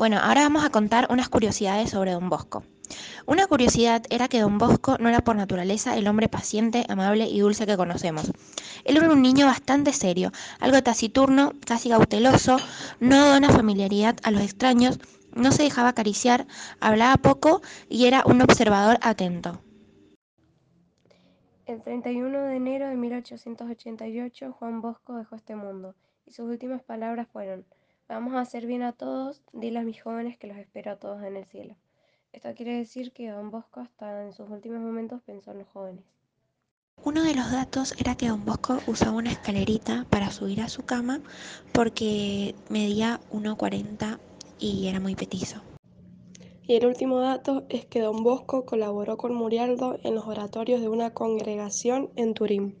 Bueno, ahora vamos a contar unas curiosidades sobre Don Bosco. Una curiosidad era que Don Bosco no era por naturaleza el hombre paciente, amable y dulce que conocemos. Él era un niño bastante serio, algo taciturno, casi cauteloso, no dona familiaridad a los extraños, no se dejaba acariciar, hablaba poco y era un observador atento. El 31 de enero de 1888 Juan Bosco dejó este mundo y sus últimas palabras fueron Vamos a hacer bien a todos, dile a mis jóvenes que los espero a todos en el cielo. Esto quiere decir que Don Bosco hasta en sus últimos momentos pensó en los jóvenes. Uno de los datos era que Don Bosco usaba una escalerita para subir a su cama porque medía 1,40 y era muy petizo. Y el último dato es que Don Bosco colaboró con Murialdo en los oratorios de una congregación en Turín.